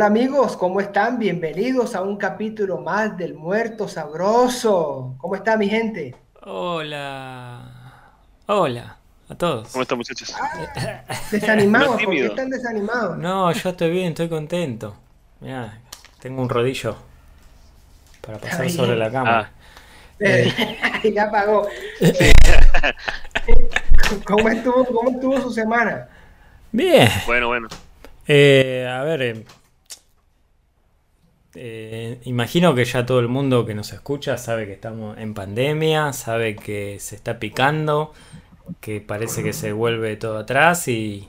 Hola amigos, ¿cómo están? Bienvenidos a un capítulo más del Muerto Sabroso. ¿Cómo está mi gente? Hola. Hola a todos. ¿Cómo están muchachos? Ah, desanimados, ¿por qué están desanimados? No, yo estoy bien, estoy contento. Mirá, tengo un rodillo para pasar sobre la cama. Ah. Eh, ya pagó. ¿Cómo, estuvo, ¿Cómo estuvo su semana? Bien. Bueno, bueno. Eh, a ver, eh, eh, imagino que ya todo el mundo que nos escucha sabe que estamos en pandemia, sabe que se está picando, que parece que se vuelve todo atrás y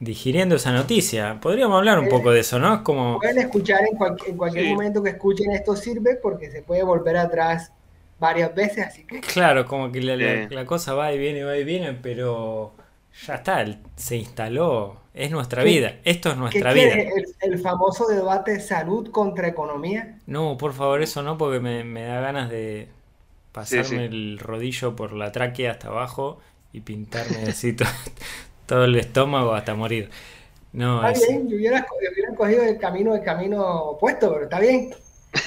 digiriendo esa noticia. Podríamos hablar un poco de eso, ¿no? como... Pueden escuchar en, cualquier momento que escuchen esto sirve porque se puede volver atrás varias veces, así que... Claro, como que la cosa va y viene, va y viene, pero ya está, se instaló es nuestra vida. Esto es nuestra vida. El, el, famoso debate salud contra economía. No, por favor, eso no, porque me, da ganas de pasarme el rodillo por la tráquea hasta abajo y pintarme así todo, el estómago hasta morir. No, está bien, yo hubiera, cogido el camino, el camino opuesto, pero está bien.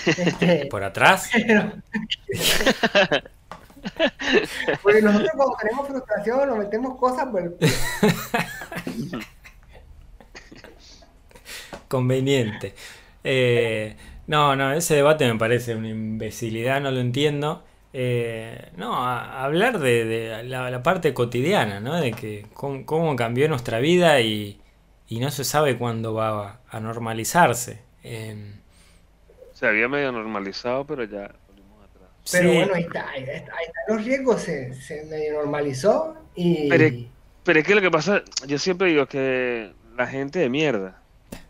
Este, ¿Por atrás? Porque nosotros cuando tenemos frustración nos metemos cosas por el... conveniente. Eh, no, no, ese debate me parece una imbecilidad, no lo entiendo. Eh, no, hablar de, la, parte cotidiana, ¿no? De que cómo, cambió nuestra vida y, no se sabe cuándo va a, normalizarse. se había medio normalizado, pero ya volvimos atrás. Pero bueno, ahí está, ahí está, los riesgos, se, medio normalizó y... Pero, pero es que lo que pasa, yo siempre digo que la gente de mierda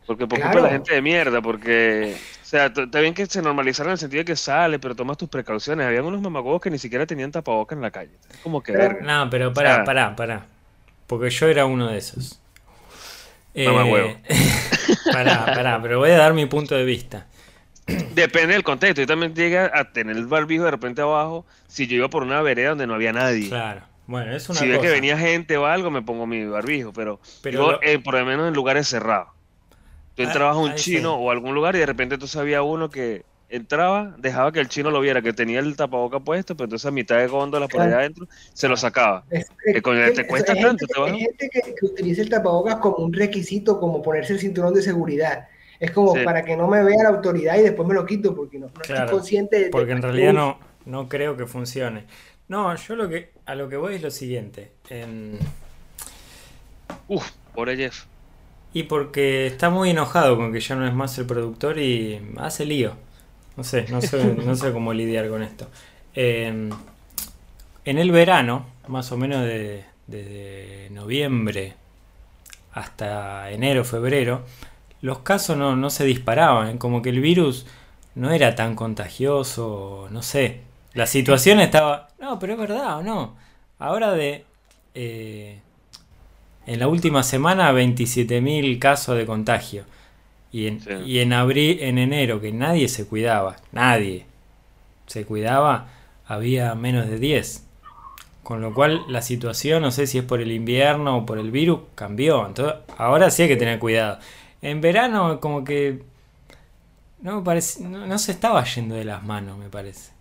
porque por la gente de mierda, porque, o sea, está bien que se normalizara en el sentido de que sale, pero tomas tus precauciones. Habían unos mamagogos que ni siquiera tenían tapabocas en la calle. Es como que verga. No, pero pará, pará, pará. Porque yo era uno de esos. Eh, huevo. pará, pará, pero voy a dar mi punto de vista. Depende del contexto. Yo también llega a tener el barbijo de repente abajo si yo iba por una vereda donde no había nadie. Claro. Bueno, es una si ve que venía gente o algo, me pongo mi barbijo, pero, pero eh, por lo menos en lugares cerrados. Tú ah, entrabas a un chino o algún lugar y de repente tú sabías uno que entraba, dejaba que el chino lo viera, que tenía el tapaboca puesto, pero entonces a mitad de góndola por allá adentro se lo sacaba. que con te cuesta tanto. hay gente que, utiliza el tapabocas como un requisito, como ponerse el cinturón de seguridad. Es como para que no me vea la autoridad y después me lo quito porque no, estoy consciente de Porque en realidad no, no creo que funcione. No, yo lo que a lo que voy es lo siguiente. Uf, pobre Jeff. Y porque está muy enojado con que ya no es más el productor y hace lío. No sé, no sé, no sé cómo lidiar con esto. Em, en el verano, más o menos de, desde noviembre hasta enero, febrero, los casos no, no, se disparaban, como que el virus no era tan contagioso, no sé. La situación estaba... No, pero es verdad o no. Ahora de... Eh, en la última semana 27.000 casos de contagio. Y en, y en abril, en enero, que nadie se cuidaba, nadie se cuidaba, había menos de 10. Con lo cual la situación, no sé si es por el invierno o por el virus, cambió. Entonces, ahora sí hay que tener cuidado. En verano como que no, parece, no se estaba yendo de las manos, me parece.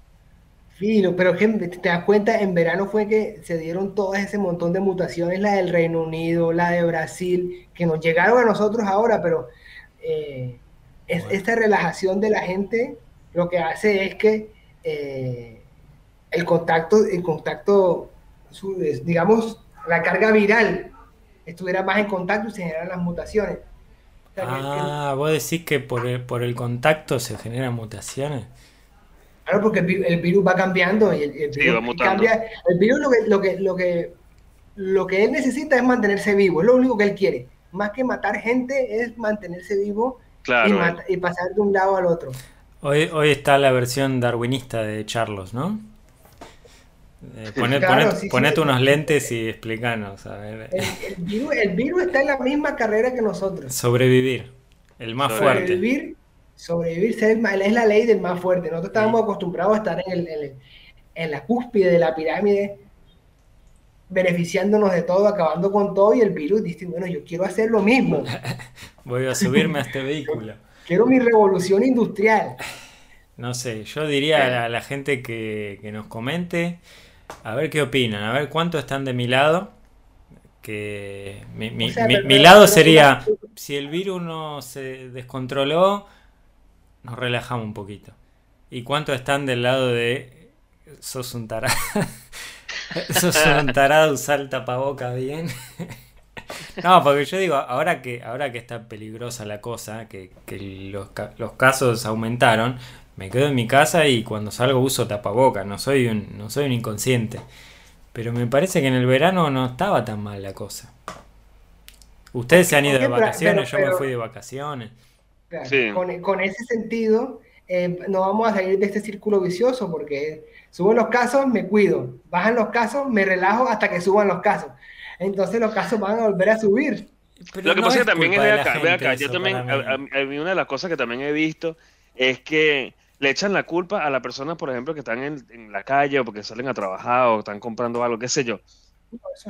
Fino, pero te das cuenta, en verano fue que se dieron todo ese montón de mutaciones, la del Reino Unido, la de Brasil, que nos llegaron a nosotros ahora, pero eh, esta relajación de la gente lo que hace es que eh, el contacto, el contacto, digamos, la carga viral estuviera más en contacto y se generan las mutaciones. ah, vos decís que por el, por el contacto se generan mutaciones. Claro, porque el, virus va cambiando y el, virus cambia. El virus lo que, lo que, lo que, lo que él necesita es mantenerse vivo, es lo único que él quiere. Más que matar gente es mantenerse vivo y, pasar de un lado al otro. Hoy, hoy está la versión darwinista de Charlos, ¿no? Eh, ponete unos lentes y explícanos. El, virus, el, virus, está en la misma carrera que nosotros. Sobrevivir, el más fuerte. Sobrevivir sobrevivir ser es la ley del más fuerte. Nosotros estábamos acostumbrados a estar en, el, en, la cúspide de la pirámide, beneficiándonos de todo, acabando con todo, y el virus dice, bueno, yo quiero hacer lo mismo. Voy a subirme a este vehículo. Quiero mi revolución industrial. No sé, yo diría a la, gente que, nos comente, a ver qué opinan, a ver cuánto están de mi lado. Que mi, mi lado sería, si el virus no se descontroló, nos relajamos un poquito. ¿Y cuánto están del lado de sos un tarado? sos un tarado, usar el tapaboca bien. No, porque yo digo, ahora que, ahora que está peligrosa la cosa, que, los, los, casos aumentaron, me quedo en mi casa y cuando salgo uso tapaboca, no soy un, no soy un inconsciente. Pero me parece que en el verano no estaba tan mal la cosa. Ustedes se han ido de vacaciones, yo me fui de vacaciones. Con, ese sentido, eh, no vamos a salir de este círculo vicioso porque suben los casos, me cuido, bajan los casos, me relajo hasta que suban los casos. Entonces los casos van a volver a subir. lo que pasa es que también es de acá, yo también, a, mí una de las cosas que también he visto es que le echan la culpa a las personas, por ejemplo, que están en, la calle o porque salen a trabajar o están comprando algo, qué sé yo.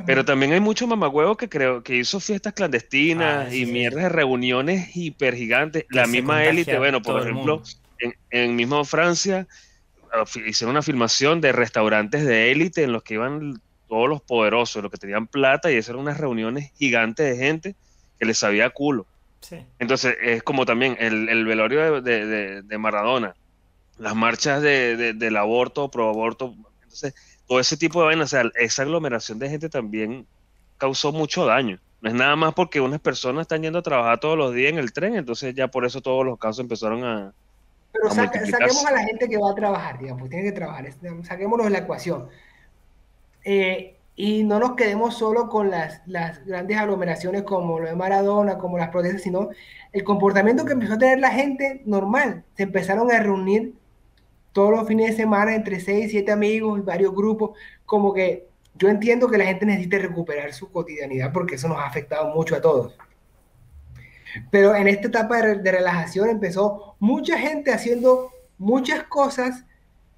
Pero también hay muchos mamagüevos que creo que hizo fiestas clandestinas ah, y mierdas de reuniones hiper gigantes. la misma élite, bueno, por ejemplo, en, en mismo Francia ah, hicieron una filmación de restaurantes de élite en los que iban todos los poderosos, los que tenían plata, y esas eran unas reuniones gigantes de gente que les sabía culo. Entonces, es como también el, velorio de, Maradona, las marchas del aborto, pro aborto, entonces, todo ese tipo de vainas, o sea, esa aglomeración de gente también causó mucho daño. No es nada más porque unas personas están yendo a trabajar todos los días en el tren, entonces ya por eso todos los casos empezaron a. Pero saquemos a la gente que va a trabajar, digamos, tiene que trabajar, saquémoslo de la ecuación. Eh, y no nos quedemos solo con las, las, grandes aglomeraciones como lo de Maradona, como las protestas, sino el comportamiento que empezó a tener la gente normal. Se empezaron a reunir todos los fines de semana entre seis, siete amigos, varios grupos, como que yo entiendo que la gente necesita recuperar su cotidianidad porque eso nos ha afectado mucho a todos. Pero en esta etapa de, de relajación empezó mucha gente haciendo muchas cosas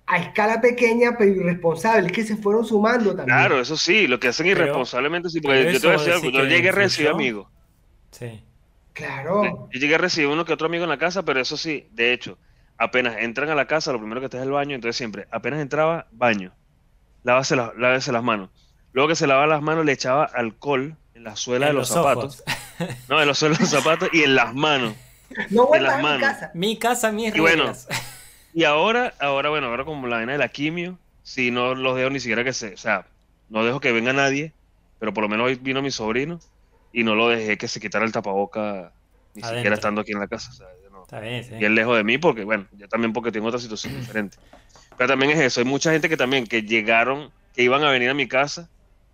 a escala pequeña pero irresponsable, que se fueron sumando también. Claro, eso sí, lo que hacen irresponsablemente, sí, porque yo te voy a decir algo, yo llegué a recibir amigos. Sí. Claro. Yo llegué a recibir uno que otro amigo en la casa, pero eso sí, de hecho, apenas entran a la casa, lo primero que está es el baño, entonces siempre, apenas entraba, baño, lávase, las manos. Luego que se lavaba las manos, le echaba alcohol en la suela de los, zapatos. no, en los suelos de los zapatos y en las manos. No vuelvas a mi casa. Mi casa, mis y bueno, y ahora, ahora, bueno, ahora como la vena de la quimio, si no los dejo ni siquiera que se, o sea, no dejo que venga nadie, pero por lo menos hoy vino mi sobrino y no lo dejé que se quitara el tapaboca ni siquiera estando aquí en la casa. Está bien, sí. Y él lejos de mí porque, bueno, yo también porque tengo otra situación diferente. Pero también es eso, hay mucha gente que también que llegaron, que iban a venir a mi casa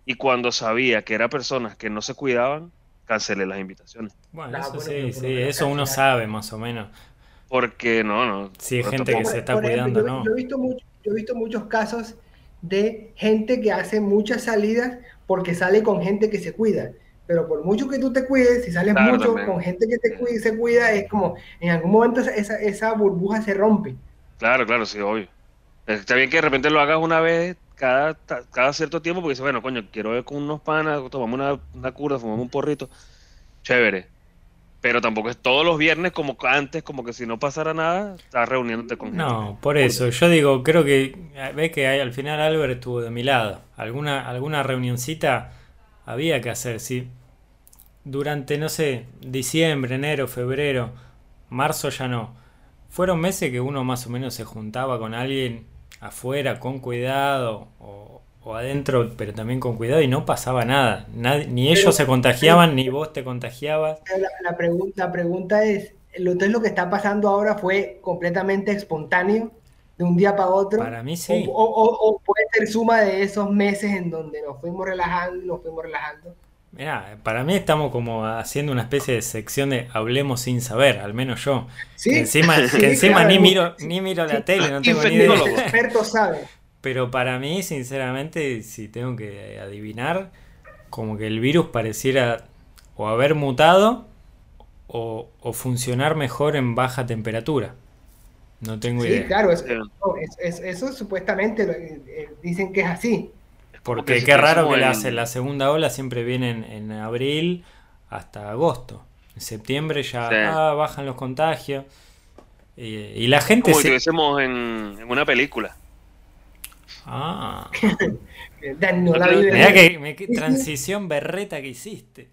y cuando sabía que eran personas que no se cuidaban, cancelé las invitaciones. Bueno, eso sí, sí, eso uno sabe más o menos. Porque no, no. Sí, hay gente que se está cuidando, ¿no? Yo he, visto yo he visto muchos casos de gente que hace muchas salidas porque sale con gente que se cuida. Pero por mucho que tú te cuides, si sales mucho con gente que te cuida, se cuida, es como en algún momento esa, esa burbuja se rompe. Claro, claro, sí, obvio. Está bien que de repente lo hagas una vez cada, cada cierto tiempo porque dices, bueno, coño, quiero ver con unos panas, tomamos una, una cura, fumamos un porrito. Chévere pero tampoco es todos los viernes como antes, como que si no pasara nada, estás reuniéndote con gente. No, por eso, yo digo, creo que, ve que al final Albert estuvo de mi lado. Alguna, alguna reunioncita había que hacer, sí. Durante, no sé, diciembre, enero, febrero, marzo ya no. Fueron meses que uno más o menos se juntaba con alguien afuera con cuidado o, o adentro, pero también con cuidado y no pasaba nada. ni ellos se contagiaban, ni vos te contagiabas. La, pregunta, pregunta es, entonces lo que está pasando ahora fue completamente espontáneo, de un día para otro. Para mí sí. O, puede ser suma de esos meses en donde nos fuimos relajando y nos fuimos relajando. Mira, para mí estamos como haciendo una especie de sección de hablemos sin saber, al menos yo. ¿Sí? Que encima, que encima ni miro, ni miro la tele, no tengo ni idea. Los expertos saben. Pero para mí, sinceramente, si tengo que adivinar, como que el virus pareciera o haber mutado o, funcionar mejor en baja temperatura. No tengo idea. Sí, claro, eso, supuestamente eh, dicen que es así. Porque, qué raro que la, la, segunda ola siempre viene en, abril hasta agosto. En septiembre ya ah, bajan los contagios. Y, la gente... Como si estuviésemos en, en una película. Ah. que, transición berreta que hiciste.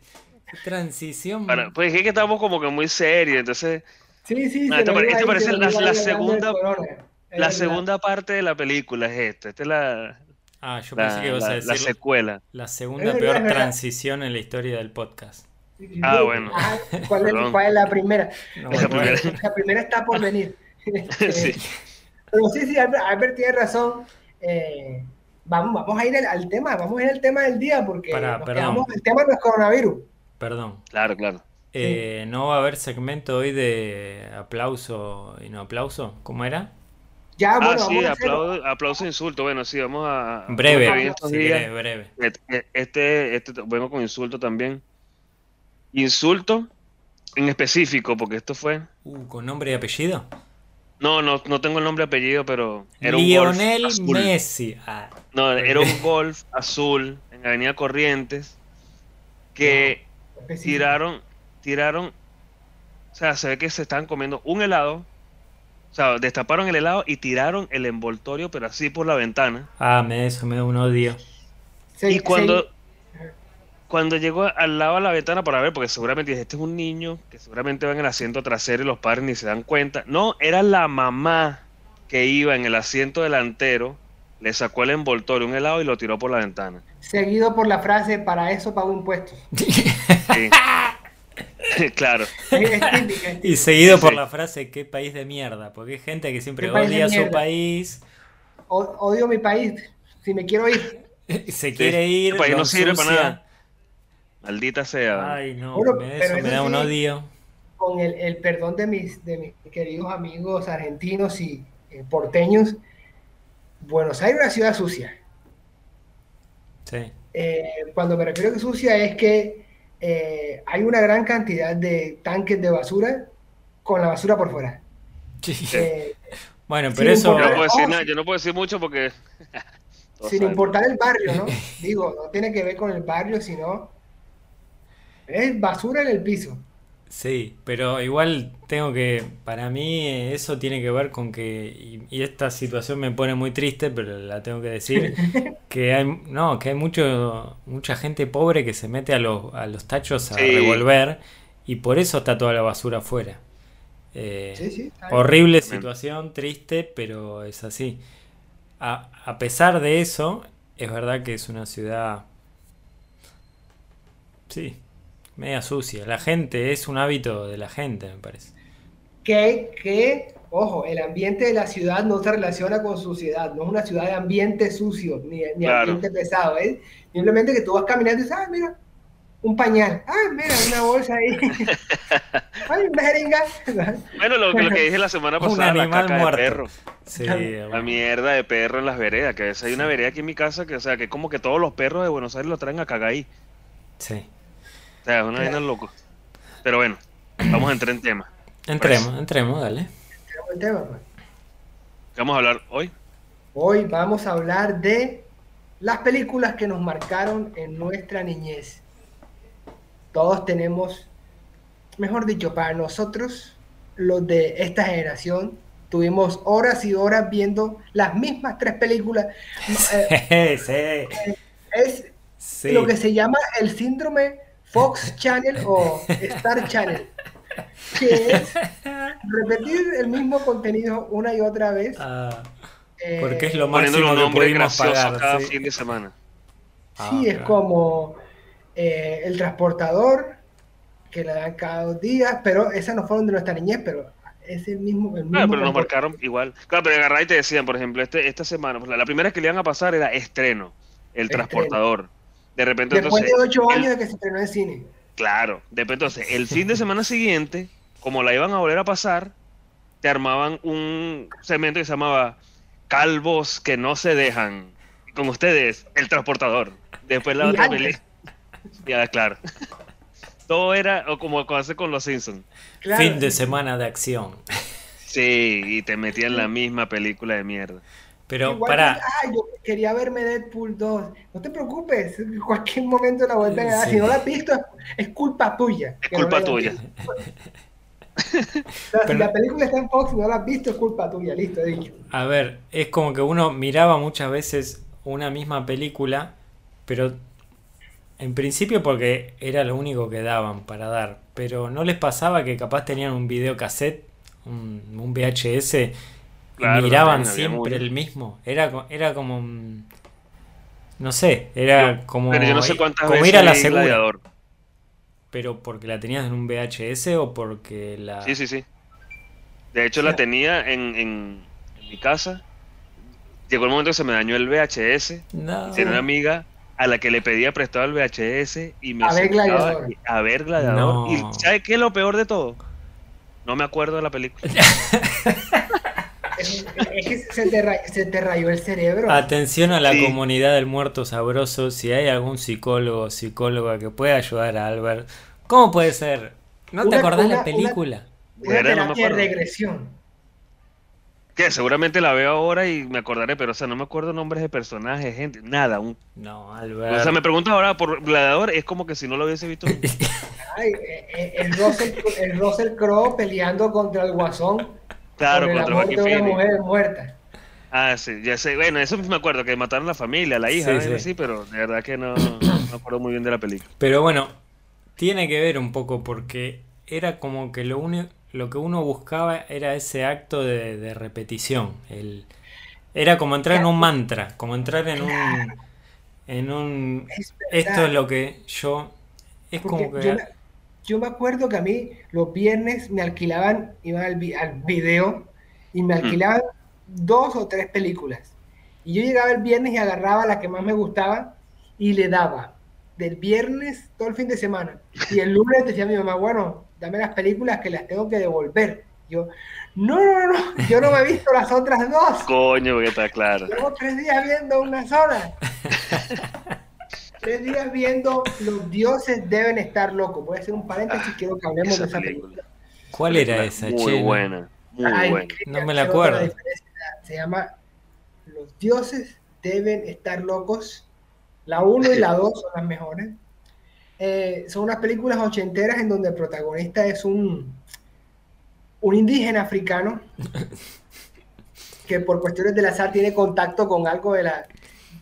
Transición. pues es que estamos como que muy serios, entonces. Sí, sí, ah, esto, parece la, segunda. La segunda parte de la película es esta. Esta es la. Ah, yo pensé que ibas a decir. La secuela. La segunda peor transición en la historia del podcast. Ah, bueno. Ah, ¿cuál, es, la primera? la, primera. la primera está por venir. sí. Pero sí, sí, Albert tiene razón. Eh, vamos, vamos a ir al, tema, vamos a ir al tema del día porque el tema no es coronavirus. Perdón. Claro, claro. Eh, ¿No va a haber segmento hoy de aplauso y no aplauso? ¿Cómo era? Ya, ah, bueno, sí, aplauso, aplauso, e insulto. Bueno, sí, vamos a. Breve, breve. Este, este, este, vengo con insulto también. Insulto en específico, porque esto fue. Uh, ¿Con nombre y apellido? No, no, no tengo el nombre y apellido, pero era Lionel un golf Messi. Ah, no, era un golf azul en Avenida Corrientes que tiraron, tiraron, o sea, se ve que se estaban comiendo un helado, o sea, destaparon el helado y tiraron el envoltorio, pero así por la ventana. Ah, me eso me da un odio. y cuando, cuando llegó al lado de la ventana para ver, porque seguramente este es un niño que seguramente va en el asiento trasero y los padres ni se dan cuenta. No, era la mamá que iba en el asiento delantero, le sacó el envoltorio, un helado y lo tiró por la ventana. Seguido por la frase, para eso pago impuestos. claro. y seguido por la frase, qué país de mierda, porque hay gente que siempre odia su país. odio mi país, si me quiero ir. Se quiere ir. país no sirve para nada. Maldita sea. Ay, no, eso me da un odio. Con el, perdón de mis, de mis queridos amigos argentinos y eh, porteños, Buenos Aires es una ciudad sucia. Sí. Eh, cuando me refiero a que sucia es que eh, hay una gran cantidad de tanques de basura con la basura por fuera. Sí. bueno, pero eso... Yo no, puedo decir nada, yo no puedo decir mucho porque... sin importar el barrio, ¿no? Digo, no tiene que ver con el barrio, sino es basura en el piso. Sí, pero igual tengo que, para mí eso tiene que ver con que, y, esta situación me pone muy triste, pero la tengo que decir, que hay, no, que hay mucho, mucha gente pobre que se mete a los, a los tachos a revolver y por eso está toda la basura afuera. Eh, horrible situación, triste, pero es así. A, a pesar de eso, es verdad que es una ciudad... Sí, media sucia. La gente, es un hábito de la gente, me parece. Que, que, ojo, el ambiente de la ciudad no se relaciona con suciedad, no es una ciudad de ambiente sucio, ni, ni ambiente pesado, ¿eh? Simplemente que tú vas caminando y dices, ah, mira, un pañal, ah, mira, una bolsa ahí, ay, una jeringa. bueno, lo, lo, que dije la semana pasada, la caca de perro. Sí, la mierda de perro en las veredas, que hay una vereda aquí en mi casa que, o sea, que como que todos los perros de Buenos Aires lo traen a cagar ahí. Sí. O sea, es una vaina loco. Pero bueno, vamos a entrar en tema. Entremos, pues, entremos, dale. En tema, pues. ¿Qué vamos a hablar hoy? Hoy vamos a hablar de las películas que nos marcaron en nuestra niñez. Todos tenemos, mejor dicho, para nosotros, los de esta generación, tuvimos horas y horas viendo las mismas tres películas. Eh, sí, sí. Es lo que se llama el síndrome Fox Channel o Star Channel, que es repetir el mismo contenido una y otra vez. Ah, porque es lo máximo que pudimos pagar. Cada fin de semana. sí, ah, es como eh, El Transportador, que la dan cada dos días, pero esas no fueron de nuestra niñez, pero es el mismo. El mismo pero nos marcaron igual. Claro, pero agarrar y te decían, por ejemplo, este, esta semana, pues, la, primera que le iban a pasar era estreno, El Transportador. De repente, Después de ocho años de que se estrenó en cine. Claro, después entonces, el fin de semana siguiente, como la iban a volver a pasar, te armaban un segmento que se llamaba Calvos que no se dejan. Con ustedes, el transportador. Después la otra película. Ya, claro. Todo era como hace con los Simpsons. Fin de semana de acción. Sí, y te metían la misma película de mierda. Pero para. yo quería verme Deadpool 2. No te preocupes, en cualquier momento la vuelven a dar. Si no la has visto, es, culpa tuya. Es culpa tuya. si la película está en Fox y no la has visto, es culpa tuya. Listo, dicho. A ver, es como que uno miraba muchas veces una misma película, pero en principio porque era lo único que daban para dar. Pero no les pasaba que capaz tenían un videocassette, un, un VHS miraban siempre el mismo. Era, era como. No sé, era como. Pero yo no sé cuántas como veces la segura. Pero porque la tenías en un VHS o porque la. Sí, sí, sí. De hecho, la tenía en, en, mi casa. Llegó el momento que se me dañó el VHS. No. Tenía una amiga a la que le pedía prestado el VHS y me a ver gladiador. a ver gladiador. ¿Y sabes qué es lo peor de todo? No me acuerdo de la película. Es, que se te, rayó el cerebro. Atención a la comunidad del muerto sabroso. Si hay algún psicólogo o psicóloga que pueda ayudar a Albert, ¿cómo puede ser? ¿No te acordás de la película? Una, terapia de regresión. Que seguramente la veo ahora y me acordaré, pero o sea, no me acuerdo nombres de personajes, gente, nada. Un... No, Albert. O sea, me pregunto ahora por Gladiador, es como que si no lo hubiese visto. Ay, eh, eh, el Russell, el Russell Crowe peleando contra el Guasón Claro, contra de una mujer muerta. Ah, sí, ya sé. Bueno, eso me acuerdo, que mataron a la familia, a la hija, sí, sí. pero de verdad que no, me acuerdo muy bien de la película. Pero bueno, tiene que ver un poco porque era como que lo, único lo que uno buscaba era ese acto de, repetición. El, era como entrar en un mantra, como entrar en un... En un esto es lo que yo... Es como que yo me acuerdo que a mí los viernes me alquilaban, iban al, al video y me mm. alquilaban dos o tres películas. Y yo llegaba el viernes y agarraba la que más me gustaba y le daba. Del viernes todo el fin de semana. Y el lunes decía mi mamá, bueno, dame las películas que las tengo que devolver. Yo, no, no, no, yo no me he visto las otras dos. Coño, está claro. Llevo tres días viendo una sola. tres días viendo Los dioses deben estar locos. Voy a hacer un paréntesis, ah, quiero que hablemos de esa película. ¿Cuál era esa, Muy buena, muy buena. No me la acuerdo. Se llama Los dioses deben estar locos. La 1 y la 2 son las mejores. Eh, son unas películas ochenteras en donde el protagonista es un, un indígena africano que por cuestiones del azar tiene contacto con algo de la,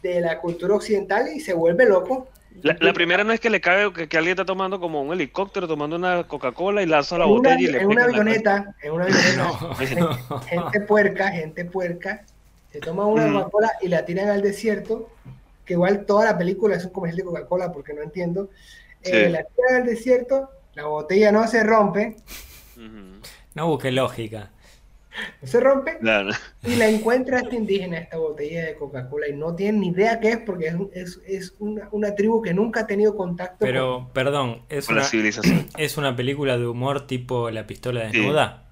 de la cultura occidental y se vuelve loco. La, primera no es que le cae que, alguien está tomando como un helicóptero, tomando una Coca-Cola y lanza la botella y le En una avioneta, en una avioneta, gente, puerca, gente puerca, se toma una mm. Coca-Cola y la tiran al desierto, que igual toda la película es un comercial de Coca-Cola porque no entiendo. Eh, la tiran al desierto, la botella no se rompe. No busque lógica se rompe y la encuentra este indígena, esta botella de Coca-Cola, y no tiene ni idea qué es porque es, es, es una, una, tribu que nunca ha tenido contacto Pero, perdón, ¿es con una, la civilización. ¿es una película de humor tipo La pistola desnuda?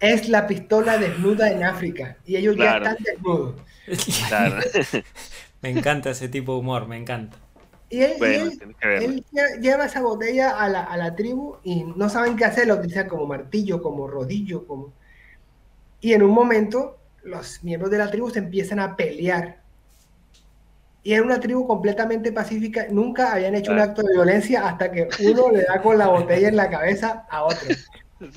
Es la pistola desnuda en África y ellos ya están desnudos. Claro. me encanta ese tipo de humor, me encanta. Y él, él, lleva esa botella a la, a la tribu y no saben qué hacer, lo utilizan como martillo, como rodillo, como y en un momento los miembros de la tribu se empiezan a pelear. Y era una tribu completamente pacífica, nunca habían hecho un acto de violencia hasta que uno le da con la botella en la cabeza a otro.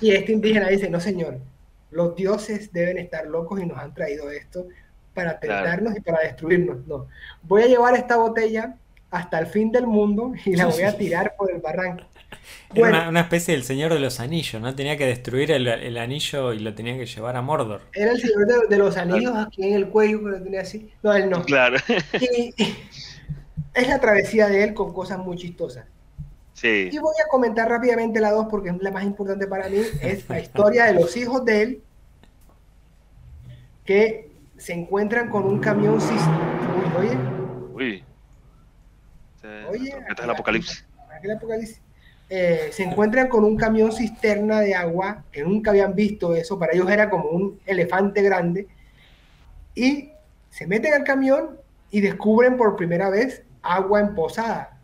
Y este indígena dice, no señor, los dioses deben estar locos y nos han traído esto para tentarnos y para destruirnos. No, voy a llevar esta botella hasta el fin del mundo y la voy a tirar por el barranco. Era una, especie del Señor de los Anillos, ¿no? Tenía que destruir el, anillo y lo tenía que llevar a Mordor. Era el Señor de, los Anillos aquí en el cuello, pero tenía así. No, él no. Claro. Y, es la travesía de él con cosas muy chistosas. Sí. Y voy a comentar rápidamente la dos porque es la más importante para mí. Es la historia de los hijos de él que se encuentran con un camión. Uy, oye. Uy. Oye. Este es el apocalipsis. El apocalipsis eh, se encuentran con un camión cisterna de agua, que nunca habían visto eso, para ellos era como un elefante grande, y se meten al camión y descubren por primera vez agua emposada,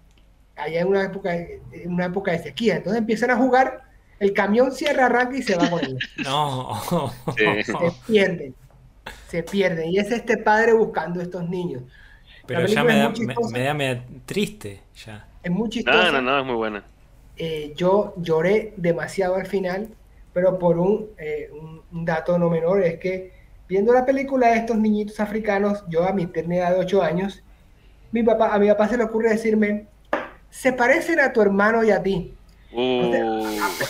allá en una época, en una época de sequía. Entonces empiezan a jugar, el camión cierra, arranca y se va con ellos. No. Se pierden. se pierden. Y es este padre buscando a estos niños. Pero ya me da, me, da, triste ya. Es muy chistosa. No, no, no, es muy buena. Eh, yo lloré demasiado al final, pero por eh, un, un, dato no menor es que viendo la película de estos niñitos africanos, yo a mi eternidad de 8 años, mi papá, a mi papá se le ocurre decirme, se parecen a tu hermano y a ti. Uh.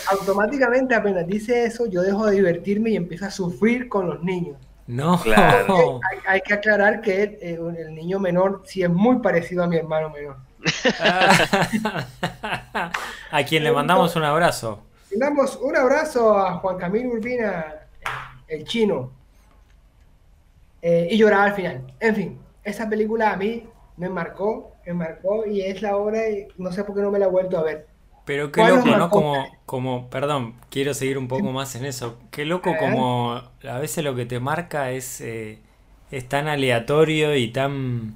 automáticamente apenas dice eso, yo dejo de divertirme y empiezo a sufrir con los niños. No, claro. Hay, que aclarar que eh, el, niño menor sí es muy parecido a mi hermano menor. a quien le mandamos un abrazo. Mandamos un abrazo a Juan Camilo Urbina, el chino. Eh, y lloraba al final. En fin, esa película a mí me marcó, me marcó y es la obra y no sé por qué no me la he vuelto a ver. Pero qué loco, ¿no? Como, como, perdón, quiero seguir un poco más en eso. Qué loco como a veces lo que te marca es, eh, es tan aleatorio y tan...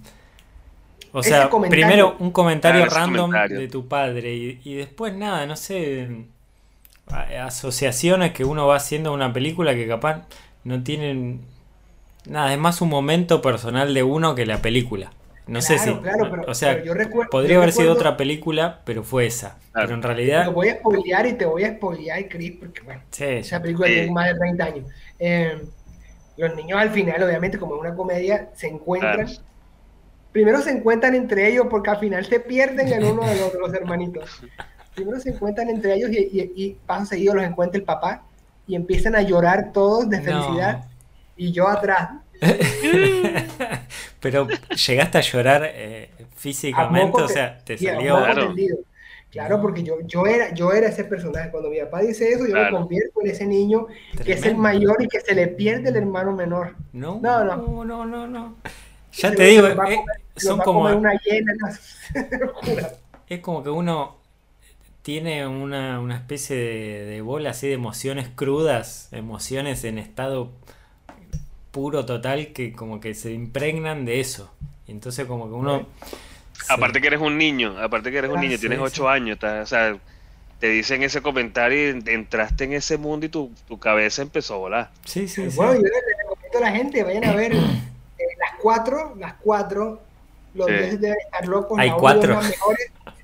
O sea, primero un comentario random de tu padre y, y, después nada, no sé, asociaciones que uno va haciendo a una película que capaz no tienen... Nada, es más un momento personal de uno que la película. No sé si. o sea, podría haber sido otra película, pero fue esa. Pero en realidad. Te voy a spoilear y te voy a spoilear, Chris, porque bueno, esa película tiene más de 30 años. Eh, los niños al final, obviamente, como es una comedia, se encuentran. Primero se encuentran entre ellos porque al final se pierden en uno de los, hermanitos. Primero se encuentran entre ellos y, y, paso seguido los encuentra el papá y empiezan a llorar todos de felicidad. Y yo atrás, Pero llegaste a llorar eh, físicamente, o sea, te salió. Claro. claro, porque yo, yo, era, yo era ese personaje. Cuando mi papá dice eso, yo me convierto en ese niño que es el mayor y que se le pierde el hermano menor. No, no, no, no, no. no. Ya te digo, eh, son como. Una es como que uno tiene una, una especie de, de bola así de emociones crudas, emociones en estado puro total que como que se impregnan de eso. Y entonces como que uno... Aparte que eres un niño, aparte que eres un ah, niño, tienes ocho años, o sea, te dicen ese comentario y entraste en ese mundo y tu, cabeza empezó a volar. Sí, sí, Bueno, yo les recomiendo a la gente, vayan a ver cuatro, las cuatro, los dioses deben estar locos, Hay cuatro.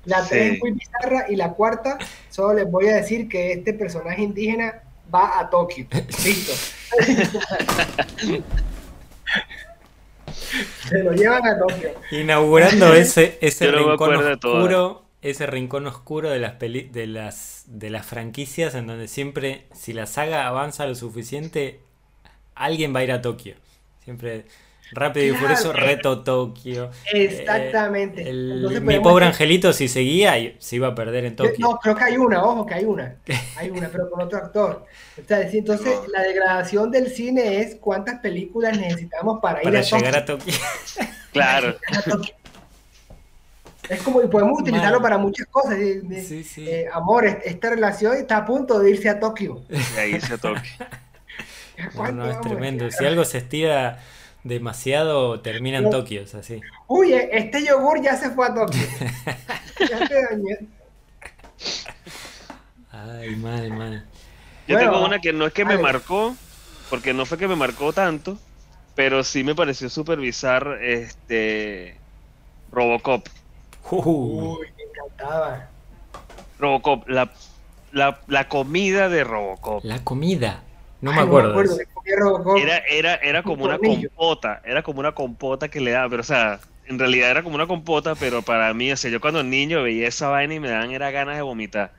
la tres es muy bizarra y la cuarta, solo les voy a decir que este personaje indígena va a Tokio. Listo. Se lo llevan a Tokio. Inaugurando ese, ese rincón oscuro, ese rincón oscuro de las de las de las franquicias en donde siempre, si la saga avanza lo suficiente, alguien va a ir a Tokio. Siempre Rápido y Furioso, Reto Tokio. Exactamente. Eh, mi pobre angelito, si seguía, se iba a perder en Tokio. No, creo que hay una, ojo, que hay una. Hay una, pero con otro actor. entonces, la degradación del cine es cuántas películas necesitamos para, ir a llegar a Tokio. claro. Es como, y podemos utilizarlo para muchas cosas. sí, sí. Eh, amor, esta relación está a punto de irse a Tokio. De irse a Tokio. no, es tremendo. Si algo se estira demasiado termina en Tokio, es así. Uy, e-, este yogur ya se fue a Tokio. ya te dañé. Ay, mal, mal. Yo tengo una que no es que me marcó, porque no fue que me marcó tanto, pero sí me pareció supervisar este Robocop. Uy, me encantaba. Robocop, la, la, la comida de Robocop. La comida. No me acuerdo. Era, era, era como una compota, era como una compota que le daba, pero o sea, en realidad era como una compota, pero para mí, o sea, yo cuando niño veía esa vaina y me daban era ganas de vomitar.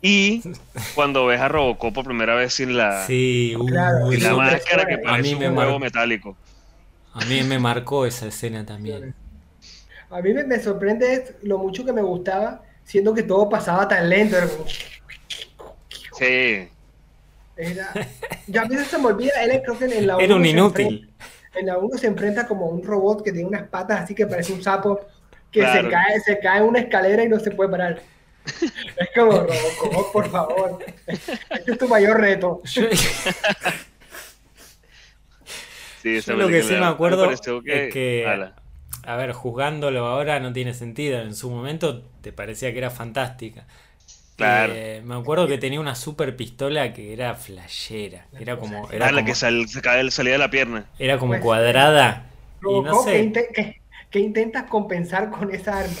Y cuando ves a Robocop por primera vez sin la, sí, la máscara que parece un huevo metálico. A mí me marcó esa escena también. A mí me, sorprende lo mucho que me gustaba, siendo que todo pasaba tan lento. Sí. Era, ya a veces se me olvida, él creo que en la Era un inútil. en la 1 se enfrenta como un robot que tiene unas patas así que parece un sapo que se cae, se cae en una escalera y no se puede parar. Es como Robocop, por favor. Este es tu mayor reto. Sí, lo que, sí me acuerdo es que, a ver, juzgándolo ahora no tiene sentido. En su momento te parecía que era fantástica. Claro. Eh, me acuerdo que tenía una super pistola que era flashera. Era como. Era la que sal, salía de la pierna. Era como pues, cuadrada. Y no sé. ¿Qué, intentas compensar con esa arma?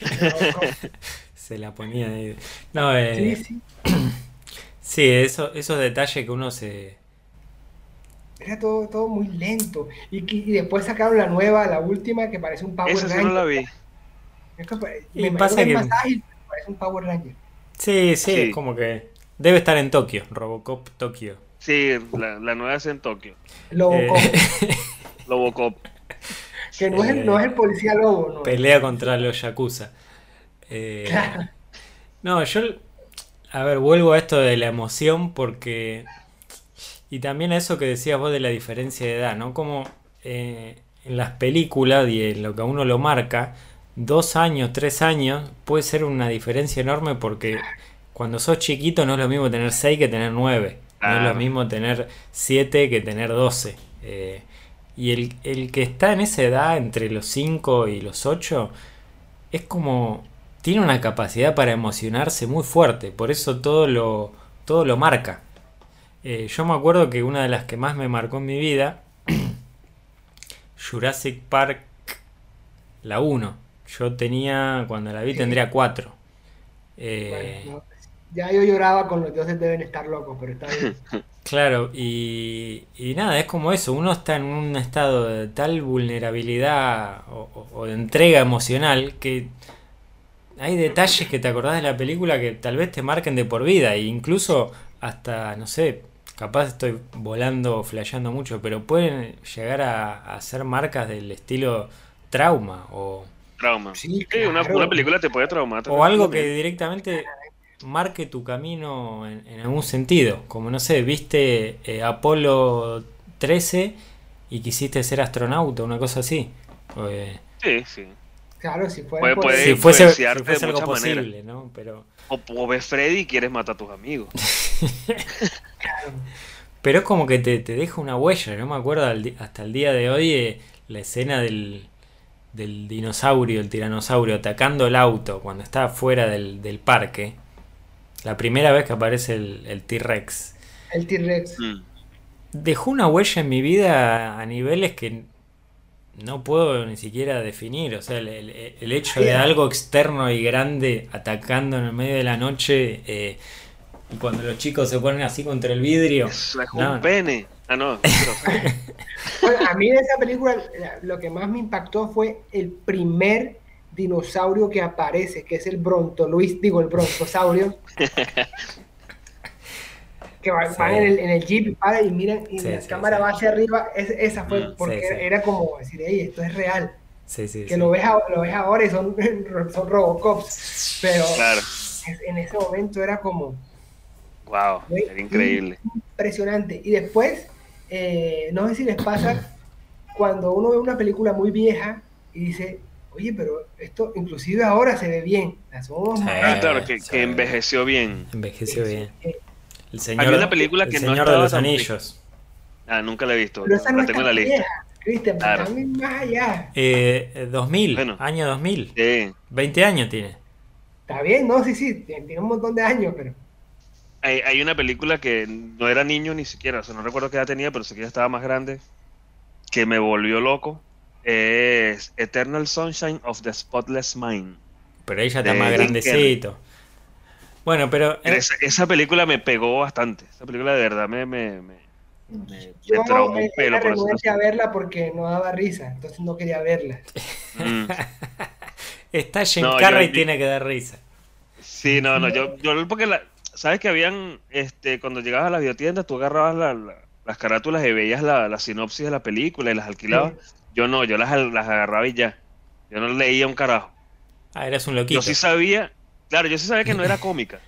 se la ponía ahí. No, eh, sí, sí. sí, eso, esos detalles que uno se. Era todo, todo muy lento. Y, después sacaron la nueva, la última, que parece un Power Ranger. Esa no la vi. y pasa que. parece un Power Ranger. Sí, sí, es como que debe estar en Tokio, Robocop Tokio. Sí, la, nueva es en Tokio. Lobocop. Lobocop. Que no, es el, no es el policía lobo, ¿no? Pelea contra los Yakuza. Eh, no, yo, a ver, vuelvo a esto de la emoción porque... Y también a eso que decías vos de la diferencia de edad, ¿no? Como eh, en las películas y en lo que a uno lo marca, dos años, tres años, puede ser una diferencia enorme porque cuando sos chiquito no es lo mismo tener seis que tener nueve. No es lo mismo tener siete que tener doce. Eh, y el, el, que está en esa edad, entre los cinco y los ocho, es como... Tiene una capacidad para emocionarse muy fuerte. Por eso todo lo, todo lo marca. Eh, yo me acuerdo que una de las que más me marcó en mi vida, Jurassic Park, la 1 yo tenía, cuando la vi, tendría cuatro. Eh, ya yo lloraba con los dioses deben estar locos, pero está bien. Claro, y, y, nada, es como eso, uno está en un estado de tal vulnerabilidad o, de entrega emocional que hay detalles que te acordás de la película que tal vez te marquen de por vida, e incluso hasta, no sé, capaz estoy volando o flasheando mucho, pero pueden llegar a, a ser marcas del estilo trauma o Trauma. Sí, una, película te puede traumar. O algo que directamente marque tu camino en, algún sentido. Como no sé, viste eh, Apolo 13 y quisiste ser astronauta, una cosa así. Eh, sí, sí. Claro, si, puede, si fuese, si fuese algo posible, ¿no? Pero... O, ves Freddy y quieres matar a tus amigos. Pero es como que te, te, deja una huella. No me acuerdo hasta el día de hoy eh, la escena del, del dinosaurio, el tiranosaurio, atacando el auto cuando está fuera del, parque. La primera vez que aparece el T-Rex. El T-Rex. Mm. Dejó una huella en mi vida a niveles que no puedo ni siquiera definir. O sea, el, hecho de algo externo y grande atacando en el medio de la noche. Eh, y cuando los chicos se ponen así contra el vidrio. Es un pene. Ah, no. a mí de esa película lo que más me impactó fue el primer dinosaurio que aparece, que es el Bronto Luis, digo, el brontosaurio. que va, en, el, en, el, jeep y para y miran y la cámara va hacia arriba. esa fue mm, porque era, como decir, hey, esto es real. que Lo, ves lo ves ahora y son, son Robocops. Pero en ese momento era como. Wow, era increíble. Impresionante. Y después eh, no sé si les pasa cuando uno ve una película muy vieja y dice, oye, pero esto inclusive ahora se ve bien. ah, claro, que, envejeció bien. Envejeció bien. El señor, Había una película que no de los Anillos. Ah, nunca la he visto. Pero esa no la tengo en la lista. Cristian, claro. más allá. Eh, 2000, año 2000. Sí. 20 años tiene. Está bien, no, sí, sí, tiene un montón de años, pero hay, una película que no era niño ni siquiera, o sea, no recuerdo qué edad tenía, pero sé que ya estaba más grande, que me volvió loco. Es Eternal Sunshine of the Spotless Mind. Pero ella está más grandecito. Bueno, pero... Eh, esa, película me pegó bastante. Esa película de verdad me, me, me, me traumó un pelo. Por a verla porque no daba risa, entonces no quería verla. Mm. Está Jim Carrey y tiene que dar risa. Sí, no, no, yo, yo porque la, ¿Sabes que habían, este, cuando llegabas a la biotienda, tú agarrabas las carátulas y veías la, sinopsis de la película y las alquilabas? Yo no, yo las, las agarraba y ya. Yo no leía un carajo. Ah, eres un loquito. Yo sí sabía, claro, yo sí sabía que no era cómica.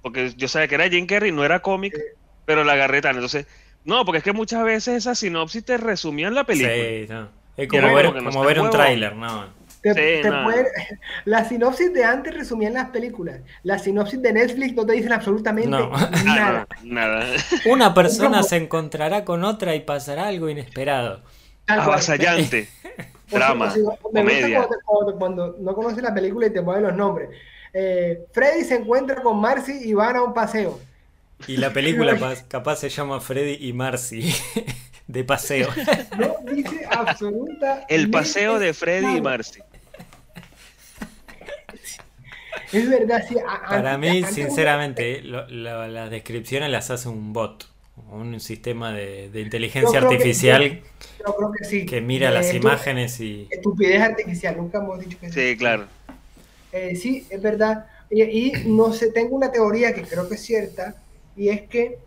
Porque yo sabía que era Jim Carrey, no era cómica, pero la agarré tan. Entonces, no, porque es que muchas veces esas sinopsis te resumían la película. Sí, no. Es como, ver, como ver un tráiler, no. la sinopsis de antes resumían las películas. La sinopsis de Netflix no te dicen absolutamente nada. nada. Una persona se encontrará con otra y pasará algo inesperado. Avasallante. Drama. me gusta cuando, no conoces la película y te ponen los nombres. eh, Freddy se encuentra con Marcy y van a un paseo. Y la película capaz se llama Freddy y Marcy. De paseo. No dice absoluta. El paseo de Freddy y Marcy. Es verdad, sí. Para mí, sinceramente, las descripciones las hace un bot. Un sistema de, inteligencia artificial que, mira las imágenes y. Estupidez artificial, nunca hemos dicho que Sí, claro. Eh, sí, es verdad. y, no sé, tengo una teoría que creo que es cierta, y es que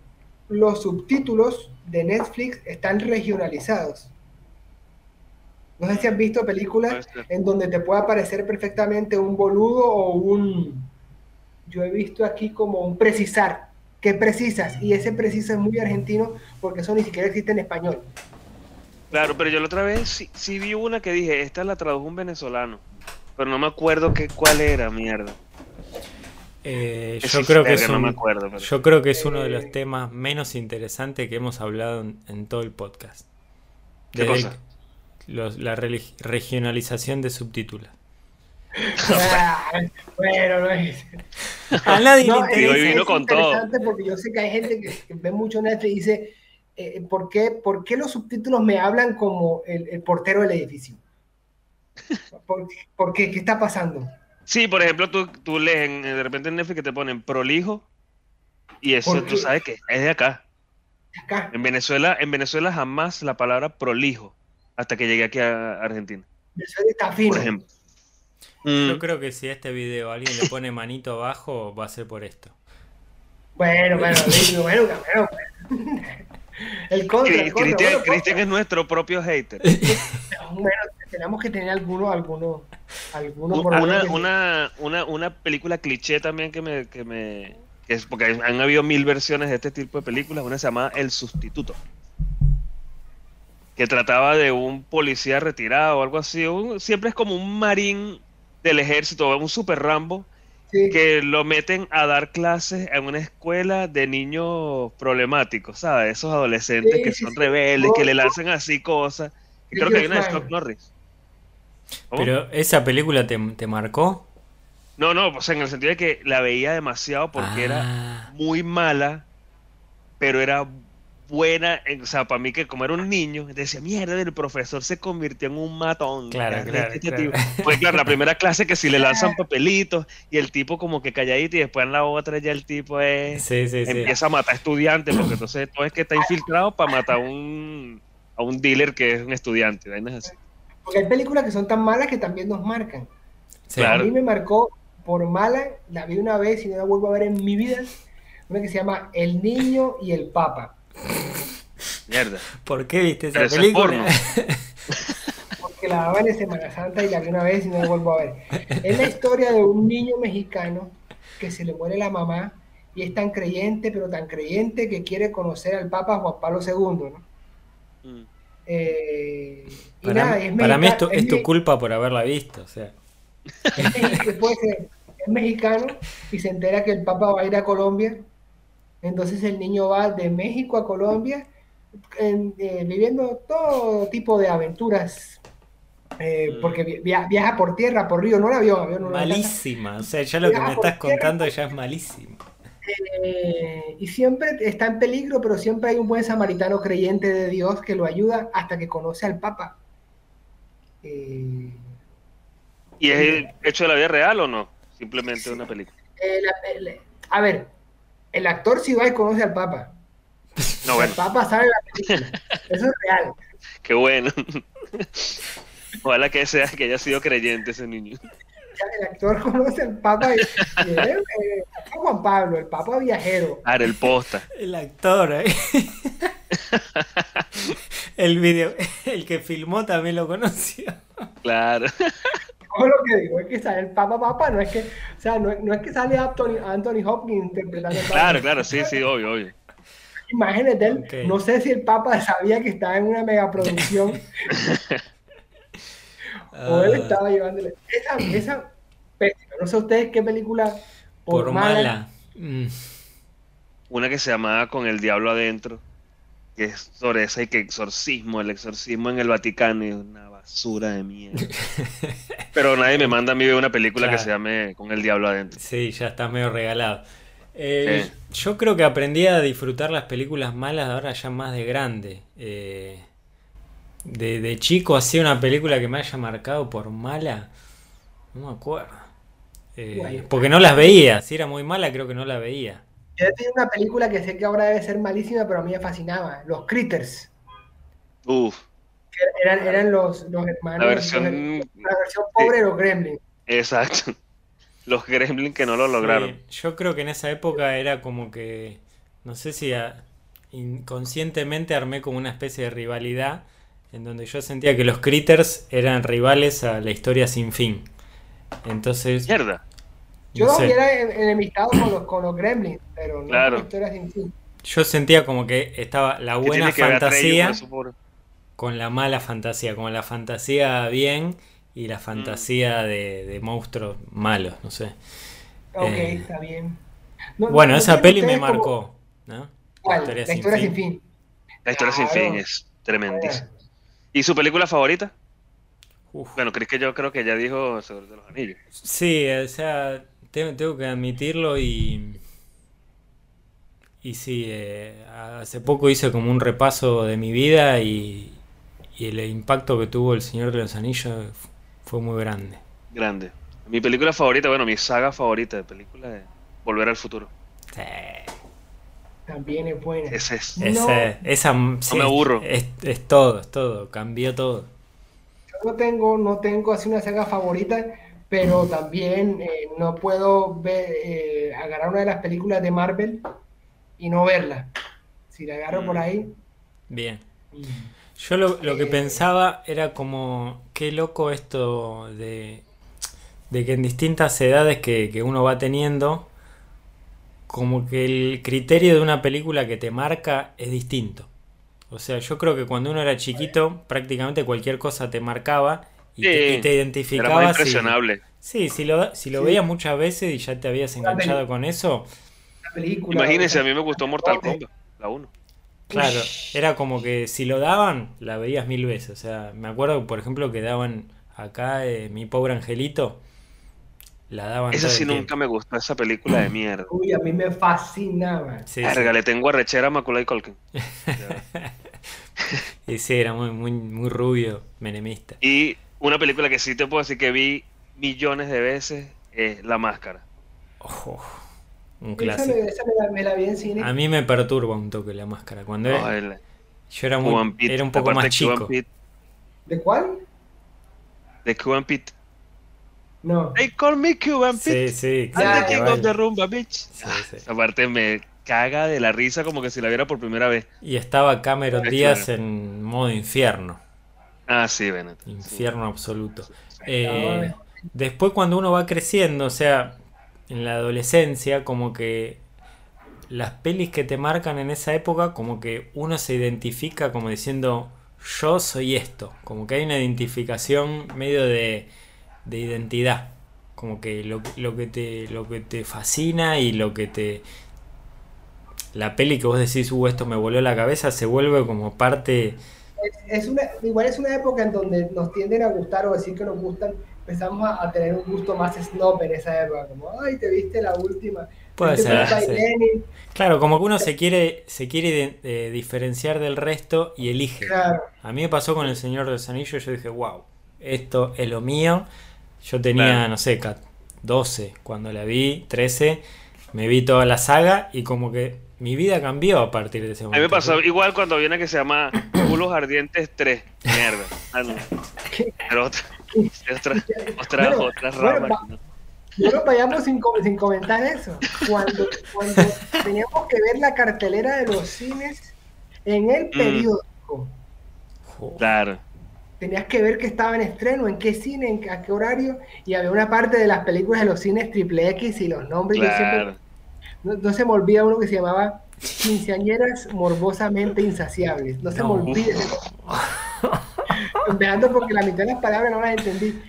los subtítulos de Netflix están regionalizados. No sé si han visto películas en donde te puede aparecer perfectamente un boludo o un... Yo he visto aquí como un precisar. ¿Qué precisas? Y ese precisa es muy argentino porque eso ni siquiera existe en español. Claro, pero yo la otra vez sí, sí vi una que dije, esta la tradujo un venezolano. Pero no me acuerdo qué, cuál era, mierda. Eh, yo, creo que es yo creo que es uno de los temas menos interesantes que hemos hablado en, todo el podcast. ¿Qué cosa? la regionalización de subtítulos. Bueno, no es. A nadie no, le interesa. Es, con interesante porque yo sé que hay gente que, ve mucho Netflix y dice: eh, ¿por, qué, ¿por, qué, los subtítulos me hablan como el, portero del edificio? ¿Por, ¿Por, qué? ¿Qué está pasando? Sí, por ejemplo, tú, tú lees de repente en Netflix que te ponen prolijo y eso tú sabes que es de acá. acá. En Venezuela, en Venezuela jamás la palabra prolijo hasta que llegué aquí a Argentina. Venezuela está fino. Por ejemplo. Yo mm. creo que si a este video alguien le pone manito abajo, va a ser por esto. Bueno, bueno, bueno, bueno. El contra, Cristian, es nuestro propio hater. bueno, tenemos que tener alguno, alguno, alguno una, una, una, una, película cliché también que me, que me que es porque han habido mil versiones de este tipo de películas. Una se llama El Sustituto, que trataba de un policía retirado o algo así. siempre es como un marín del ejército, un super Rambo que lo meten a dar clases en una escuela de niños problemáticos, ¿sabes? Esos adolescentes que son rebeldes, que le lanzan así cosas. creo que hay una de Scott Norris. ¿Pero esa película te, marcó? No, no, pues en el sentido de que la veía demasiado porque era ah. muy mala, pero era buena, o sea, para mí que como era un niño, decía, mierda, el profesor se convirtió en un matón. Claro, claro, este Pues claro, la primera clase que si le lanzan papelitos y el tipo como que calladito y después en la otra ya el tipo es, empieza a matar estudiantes, porque entonces todo es que está infiltrado para matar a un, a un dealer que es un estudiante. Porque hay películas que son tan malas que también nos marcan. A mí me marcó por mala, la vi una vez y no la vuelvo a ver en mi vida, una que se llama El Niño y el Papa Mierda. ¿Por qué viste esa película? Porque la daba en Semana Santa y la vi una vez y no la vuelvo a ver. Es la historia de un niño mexicano que se le muere la mamá y es tan creyente, pero tan creyente que quiere conocer al Papa Juan Pablo II, ¿no? Mm. Eh, para, mí es tu, culpa por haberla visto, o sea. es mexicano y se entera que el Papa va a ir a Colombia entonces el niño va de México a Colombia eh, viviendo todo tipo de aventuras. Eh, mm. porque viaja por tierra, por río, no la vio. Malísima, o sea, ya lo que me estás contando ya es malísimo. Eh, y siempre está en peligro, pero siempre hay un buen samaritano creyente de Dios que lo ayuda hasta que conoce al Papa. ¿Y es hecho de la vida real o no? Simplemente una película. a ver, el actor sí va y conoce al Papa. No, El Papa sabe la película. Eso es real. Qué bueno. Ojalá que sea que haya sido creyente ese niño. El actor conoce al Papa y, eh, Juan Pablo, el Papa viajero. Ah, el posta. El actor, ¿eh? el video, el que filmó también lo conoció. Claro lo que digo es que sale el Papa Papa, no es que, o sea, no, no es que sale Anthony, Anthony Hopkins interpretando el Papa. Claro, claro, sí, sí, obvio, obvio. Imágenes de él, no sé si el Papa sabía que estaba en una megaproducción o él ah. estaba llevándole. Esa, esa pésima, no sé ustedes qué película por, mala. Mm. Una que se llamaba Con el Diablo Adentro. que es sobre ese que exorcismo, el exorcismo en el Vaticano y una basura de mierda. Pero nadie me manda a mí ver una película que se llame Con el Diablo adentro. Sí, ya está medio regalado. Eh, yo creo que aprendí a disfrutar las películas malas ahora ya más de grande. Eh, de, chico hacía una película que me haya marcado por mala. No me acuerdo. Eh, porque no las veía. Si era muy mala, creo que no la veía. Yo tenía una película que sé que ahora debe ser malísima, pero a mí me fascinaba. Los Critters. Uf. Eran, eran los, hermanos. La versión, la versión pobre de los Gremlins. Exacto. Los Gremlins que no lo lograron. yo creo que en esa época era como que. No sé si inconscientemente armé como una especie de rivalidad en donde yo sentía que los Critters eran rivales a la historia sin fin. Entonces. Mierda. Yo no era enemistado con los, con los Gremlins, pero no claro. historia sin fin. Yo sentía como que estaba la buena fantasía con la mala fantasía, como la fantasía bien y la fantasía mm. de, monstruos malos, no sé. Ok, eh, está bien. bueno, esa peli me marcó. ¿no? La historia, sin, fin. La historia sin fin es tremendísima. ¿Y su película favorita? Bueno, crees que yo creo que ya dijo sobre los anillos. Sí, o sea, tengo, que admitirlo y. Y sí, eh, hace poco hice como un repaso de mi vida y, el impacto que tuvo El Señor de los Anillos fue muy grande. Grande. Mi película favorita, bueno, mi saga favorita de película es Volver al Futuro. Sí. También es buena. Ese es. esa, no me aburro. Es, es, todo, es todo, cambió todo. Yo no tengo, no tengo así una saga favorita, pero también eh, no puedo ver, eh, agarrar una de las películas de Marvel y no verla. Si la agarro por ahí. Bien. Yo lo, que eh, pensaba era como, qué loco esto de, de que en distintas edades que, que, uno va teniendo, como que el criterio de una película que te marca es distinto. O sea, yo creo que cuando uno era chiquito, prácticamente cualquier cosa te marcaba y, te, identificaba. Era impresionable. sí, si lo, si lo veías muchas veces y ya te habías enganchado con eso. Imagínense, a mí me gustó Mortal Kombat, la 1. Claro, era como que si lo daban, la veías mil veces. O sea, me acuerdo, por ejemplo, que daban acá eh, Mi Pobre Angelito. La daban. Esa sí nunca me gustó, esa película de mierda. Uy, a mí me fascinaba. Sí, le tengo arrechera a Macaulay Culkin. y sí, era muy, muy, muy rubio, menemista. Y una película que sí te puedo decir que vi millones de veces es La Máscara. Ojo. Un clásico. Esa, me, la, vi en cine. A mí me perturba un toque la máscara. Cuando era, yo era, muy, era un poco más chico. ¿De cuál? De Cuban Pete. No. They call me Cuban Pete. Sí, sí. I'm the king of the rumba, bitch. Aparte me caga de la risa como que si la viera por primera vez. Y estaba Cameron Díaz en modo infierno. Ah, sí, Benet. Infierno absoluto. Eh, después cuando uno va creciendo, o sea, en la adolescencia, como que las pelis que te marcan en esa época, como que uno se identifica como diciendo, yo soy esto, como que hay una identificación medio de, de identidad, como que lo, que te, lo que te fascina y lo que te... La peli que vos decís, uh, esto me voló la cabeza, se vuelve como parte... Es, una, igual es una época en donde nos tienden a gustar o decir que nos gustan empezamos a, tener un gusto más snob en esa época, como, ay, te viste la última. Puede ser. Claro, como que uno se quiere, se quiere eh, diferenciar del resto y elige. A mí me pasó con El Señor de los Anillos, yo dije, wow, esto es lo mío. Yo tenía, no sé, 12 cuando la vi, 13, me vi toda la saga y como que mi vida cambió a partir de ese momento. A mí me pasó igual cuando viene que se llama Culos Ardientes 3. Mierda. Ah, no. Pero otra, otra, otra, otra rama. no nos vayamos sin, sin, comentar eso. Cuando, cuando teníamos que ver la cartelera de los cines en el mm. periódico. Claro. Tenías que ver que estaba en estreno, en qué cine, en a qué horario, y había una parte de las películas de los cines triple X y los nombres. Claro. no, se me olvida uno que se llamaba Quinceañeras morbosamente insaciables. No se me olvide. Empezando porque la mitad de las palabras no las entendí.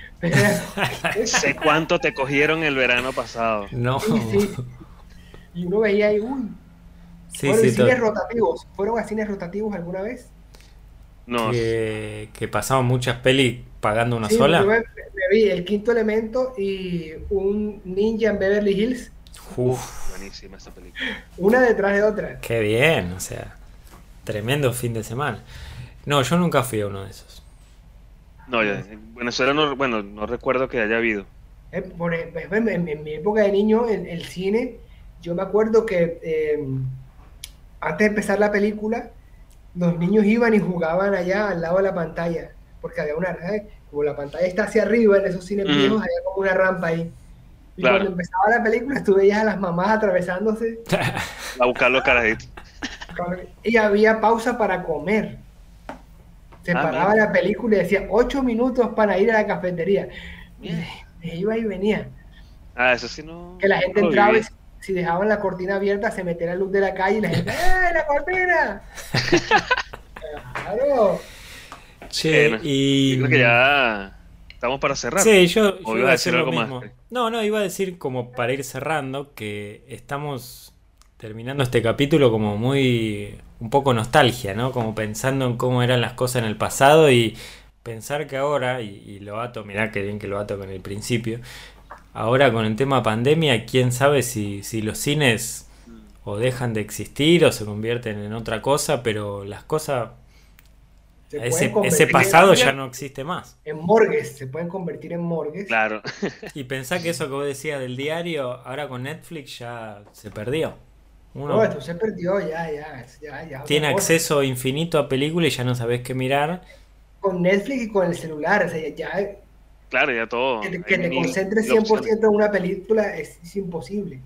sé cuánto te cogieron el verano pasado. No. Y uno veía ahí, uy. Sí, ¿Fueron cines rotativos? ¿Fueron a cines rotativos alguna vez? No. Que, que pasaban muchas pelis pagando una sola. Yo me, vi El Quinto Elemento y un Ninja en Beverly Hills. Uf, buenísima esa película. Una detrás de otra. Qué bien, o sea, tremendo fin de semana. No, yo nunca fui a uno de esos. No, en Venezuela no, bueno, no recuerdo que haya habido. Eh, en, mi época de niño, en el cine, yo me acuerdo que eh, antes de empezar la película, los niños iban y jugaban allá al lado de la pantalla, porque había una, como la pantalla está hacia arriba en esos cines viejos, había como una rampa ahí. Y cuando empezaba la película, tú veías a las mamás atravesándose. a buscar los carajitos. Y había pausa para comer. Se ah, paraba la película y decía ocho minutos para ir a la cafetería. Me iba y venía. Ah, eso sí no. Que la gente entraba y si dejaban la cortina abierta se metía la luz de la calle y la gente, ¡eh, la cortina! claro. Che, y. creo que ya estamos para cerrar. Sí, yo, iba a decir lo mismo. No, no, iba a decir como para ir cerrando que estamos terminando este capítulo como muy un poco nostalgia, ¿no? Como pensando en cómo eran las cosas en el pasado y pensar que ahora, y, lo ato, mirá que bien que lo ato con el principio, ahora con el tema pandemia, quién sabe si, si los cines o dejan de existir o se convierten en otra cosa, pero las cosas ese, ese, pasado ya no existe más. En morgues, se pueden convertir en morgues. Claro. y pensá que eso que vos decías del diario, ahora con Netflix ya se perdió. no, esto se perdió, ya, ya. ya, tiene acceso infinito a películas y ya no sabés qué mirar. Con Netflix y con el celular, o sea, ya. Claro, ya todo. Que, te concentres 100% en una película es, es imposible.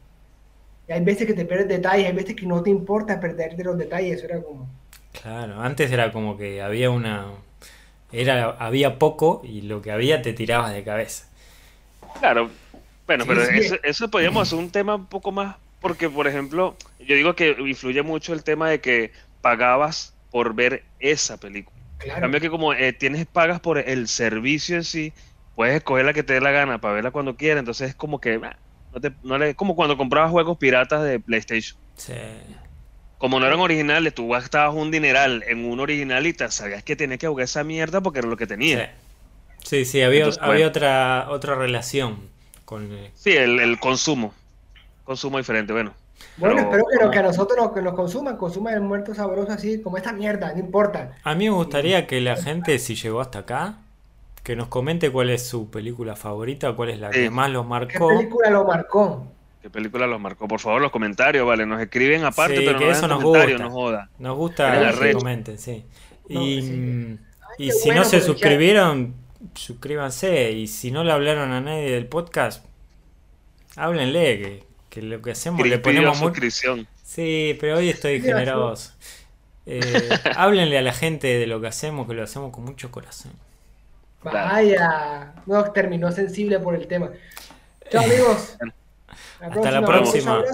Y hay veces que te pierdes detalles, hay veces que no te importa perderte los detalles, eso era como. Claro, antes era como que había una. Era, había poco y lo que había te tirabas de cabeza. Claro, bueno, pero Eso, podríamos hacer un tema un poco más, porque por ejemplo, yo digo que influye mucho el tema de que pagabas por ver esa película. En cambio que como eh, tienes pagas por el servicio en sí, puedes escoger la que te dé la gana para verla cuando quieras, entonces es como que no te, no le, como cuando comprabas juegos piratas de PlayStation. Sí como no eran originales, tú gastabas un dineral en un original y sabías que tenías que jugar esa mierda porque era lo que tenía. Sí, sí, había, había otra, otra relación con... Eh, sí, el, consumo. Consumo diferente, bueno. Bueno, espero que, a nosotros los que nos consuman, consuman el muerto sabroso así, como esta mierda, no importa. A mí me gustaría que la gente, si llegó hasta acá, que nos comente cuál es su película favorita, cuál es la que más los marcó. ¿Qué película lo marcó? ¿Qué película los marcó? Por favor, los comentarios, ¿vale? Nos escriben aparte, pero no eso nos gusta. no joda. Nos gusta que comenten, sí. Y, y si no se suscribieron, suscríbanse. Y si no le hablaron a nadie del podcast, háblenle, que, que lo que hacemos le ponemos suscripción. Sí, pero hoy estoy generoso. Eh, háblenle a la gente de lo que hacemos, que lo hacemos con mucho corazón. Vaya, no terminó sensible por el tema. Chao amigos. Hasta la próxima.